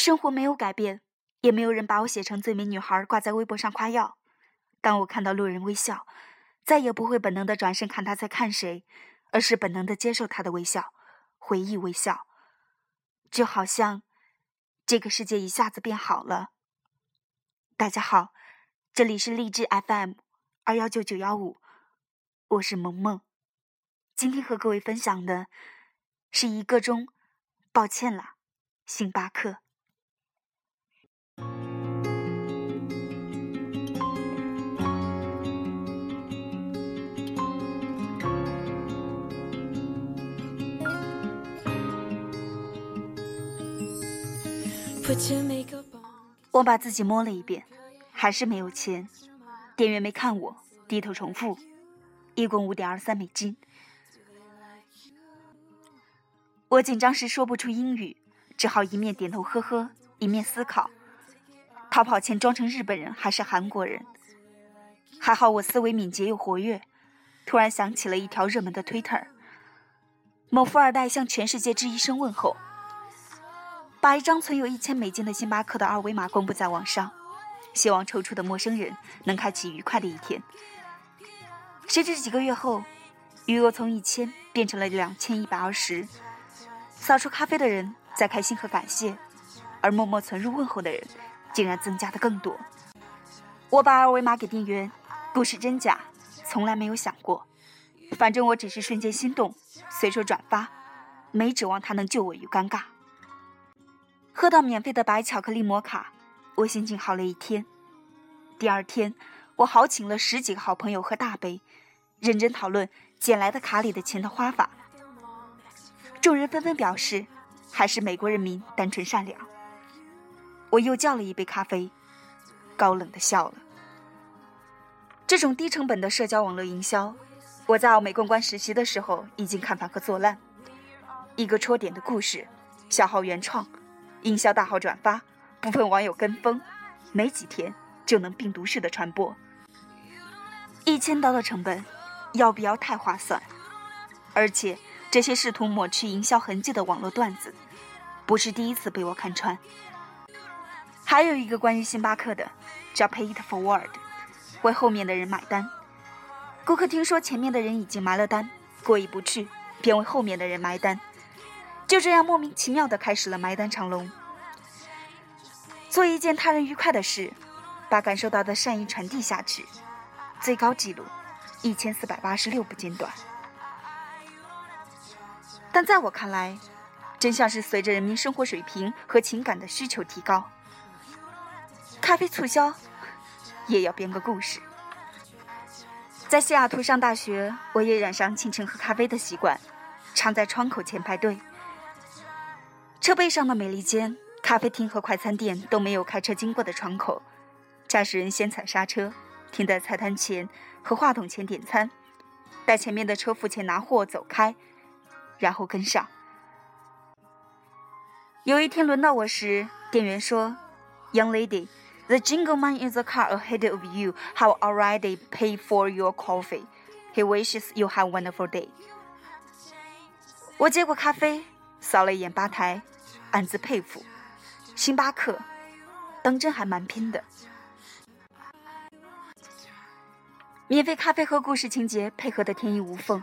生活没有改变，也没有人把我写成最美女孩挂在微博上夸耀。当我看到路人微笑，再也不会本能的转身看他在看谁，而是本能的接受他的微笑，回忆微笑，就好像这个世界一下子变好了。大家好，这里是励志 FM 二幺九九幺五，我是萌萌。今天和各位分享的是一个钟，抱歉了，星巴克。我把自己摸了一遍，还是没有钱。店员没看我，低头重复，一共五点二三美金。我紧张时说不出英语，只好一面点头呵呵，一面思考，逃跑前装成日本人还是韩国人。还好我思维敏捷又活跃，突然想起了一条热门的推特某富二代向全世界致一声问候。把一张存有一千美金的星巴克的二维码公布在网上，希望抽出的陌生人能开启愉快的一天。谁知几个月后，余额从一千变成了两千一百二十。扫出咖啡的人在开心和感谢，而默默存入问候的人竟然增加的更多。我把二维码给店员，故事真假从来没有想过，反正我只是瞬间心动，随手转发，没指望他能救我于尴尬。喝到免费的白巧克力摩卡，我心情好了一天。第二天，我豪请了十几个好朋友喝大杯，认真讨论捡来的卡里的钱的花法。众人纷纷表示，还是美国人民单纯善良。我又叫了一杯咖啡，高冷的笑了。这种低成本的社交网络营销，我在奥美公关实习的时候已经看烦和做烂。一个戳点的故事，小号原创。营销大号转发，部分网友跟风，没几天就能病毒式的传播。一千刀的成本，要不要太划算？而且这些试图抹去营销痕迹的网络段子，不是第一次被我看穿。还有一个关于星巴克的，叫 “Pay it forward”，为后面的人买单。顾客听说前面的人已经埋了单，过意不去，便为后面的人埋单。就这样莫名其妙的开始了埋单长龙。做一件他人愉快的事，把感受到的善意传递下去，最高纪录一千四百八十六不间断。但在我看来，真相是随着人民生活水平和情感的需求提高，咖啡促销也要编个故事。在西雅图上大学，我也染上清晨喝咖啡的习惯，常在窗口前排队。车背上的美利坚咖啡厅和快餐店都没有开车经过的窗口，驾驶人先踩刹车，停在菜单前和话筒前点餐，待前面的车付钱拿货走开，然后跟上。有一天轮到我时，店员说：“Young lady, the jingle man in the car ahead of you have already paid for your coffee. He wishes you have wonderful day.” 我接过咖啡。扫了一眼吧台，暗自佩服，星巴克当真还蛮拼的。免费咖啡和故事情节配合的天衣无缝。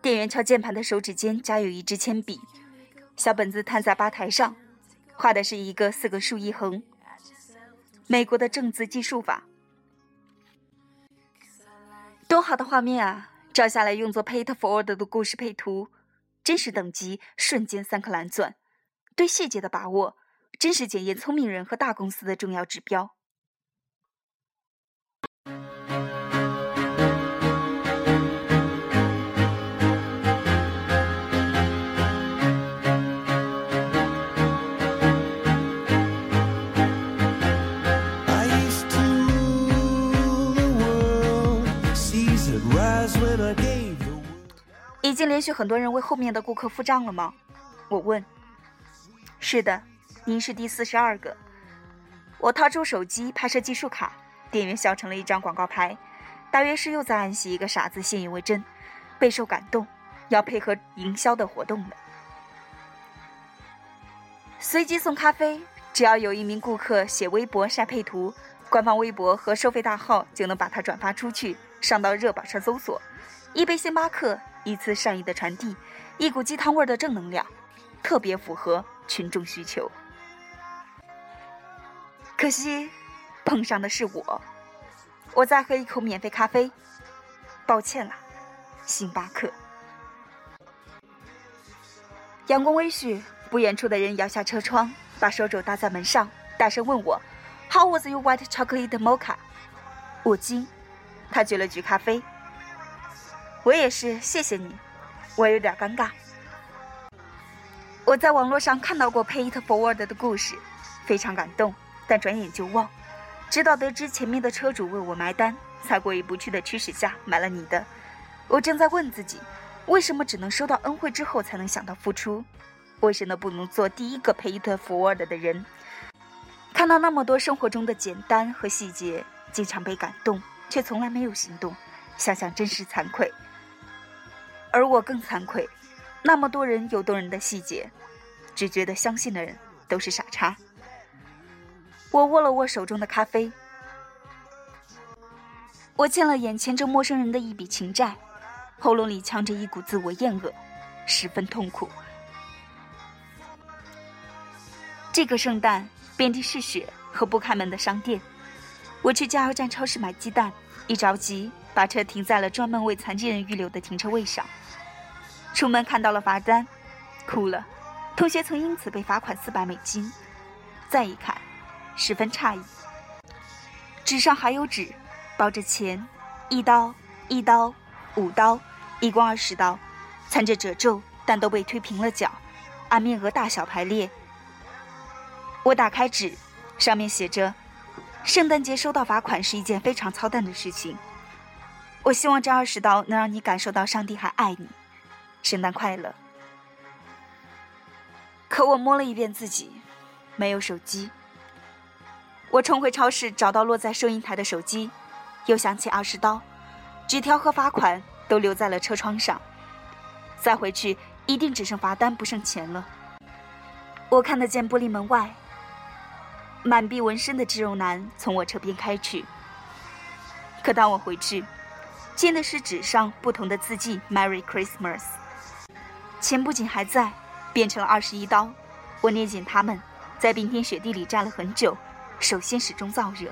店员敲键盘的手指间夹有一支铅笔，小本子摊在吧台上，画的是一个四个竖一横，美国的正字计数法。多好的画面啊！照下来用作 Pay It Forward 的故事配图。真实等级瞬间三颗蓝钻，对细节的把握，真是检验聪明人和大公司的重要指标。已经连续很多人为后面的顾客付账了吗？我问。是的，您是第四十二个。我掏出手机拍摄计数卡，店员笑成了一张广告牌，大约是又在暗喜一个傻子信以为真，备受感动，要配合营销的活动了。随机送咖啡，只要有一名顾客写微博晒配图，官方微博和收费大号就能把它转发出去，上到热榜上搜索。一杯星巴克，一次善意的传递，一股鸡汤味的正能量，特别符合群众需求。可惜，碰上的是我。我再喝一口免费咖啡，抱歉了，星巴克。阳光微煦，不远处的人摇下车窗，把手肘搭在门上，大声问我：“How was your white chocolate mocha？” 我惊，他举了举咖啡。我也是，谢谢你。我有点尴尬。我在网络上看到过 Pay It Forward 的故事，非常感动，但转眼就忘。直到得知前面的车主为我埋单，在过意不去的驱使下买了你的。我正在问自己。为什么只能收到恩惠之后才能想到付出？为什么不能做第一个 pay it forward 的人？看到那么多生活中的简单和细节，经常被感动，却从来没有行动，想想真是惭愧。而我更惭愧，那么多人有动人的细节，只觉得相信的人都是傻叉。我握了握手中的咖啡，我欠了眼前这陌生人的一笔情债。喉咙里呛着一股自我厌恶，十分痛苦。这个圣诞，遍地是雪和不开门的商店。我去加油站超市买鸡蛋，一着急把车停在了专门为残疾人预留的停车位上。出门看到了罚单，哭了。同学曾因此被罚款四百美金。再一看，十分诧异。纸上还有纸，包着钱，一刀，一刀。五刀，一共二十刀，掺着褶皱，但都被推平了角，按面额大小排列。我打开纸，上面写着：“圣诞节收到罚款是一件非常操蛋的事情。我希望这二十刀能让你感受到上帝还爱你。圣诞快乐。”可我摸了一遍自己，没有手机。我冲回超市，找到落在收银台的手机，又想起二十刀。纸条和罚款都留在了车窗上，再回去一定只剩罚单不剩钱了。我看得见玻璃门外，满臂纹身的肌肉男从我车边开去。可当我回去，见的是纸上不同的字迹 “Merry Christmas”。钱不仅还在，变成了二十一刀。我捏紧它们，在冰天雪地里站了很久，手心始终燥热。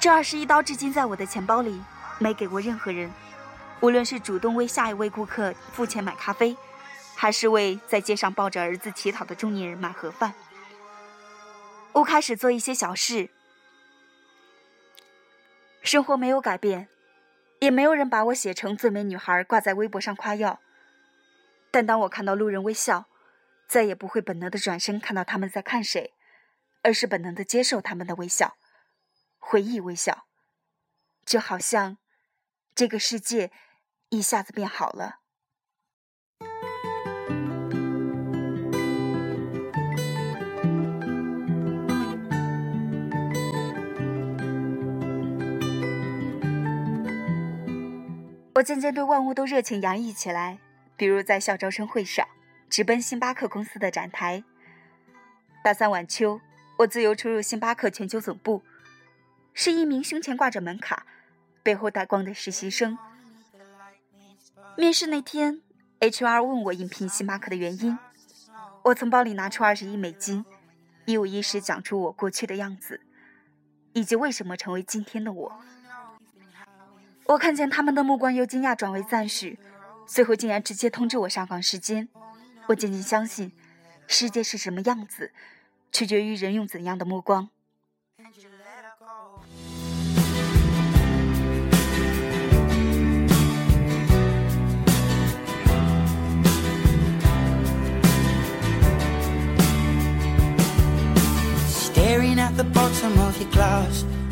这二十一刀至今在我的钱包里。没给过任何人，无论是主动为下一位顾客付钱买咖啡，还是为在街上抱着儿子乞讨的中年人买盒饭。我开始做一些小事，生活没有改变，也没有人把我写成最美女孩挂在微博上夸耀。但当我看到路人微笑，再也不会本能的转身看到他们在看谁，而是本能的接受他们的微笑，回忆微笑，就好像。这个世界一下子变好了。我渐渐对万物都热情洋溢起来，比如在校招生会上，直奔星巴克公司的展台。大三晚秋，我自由出入星巴克全球总部，是一名胸前挂着门卡。背后带光的实习生。面试那天，HR 问我应聘星巴克的原因，我从包里拿出二十亿美金，一五一十讲出我过去的样子，以及为什么成为今天的我。我看见他们的目光由惊讶转为赞许，最后竟然直接通知我上岗时间。我渐渐相信，世界是什么样子，取决于人用怎样的目光。Staring at the bottom of your glass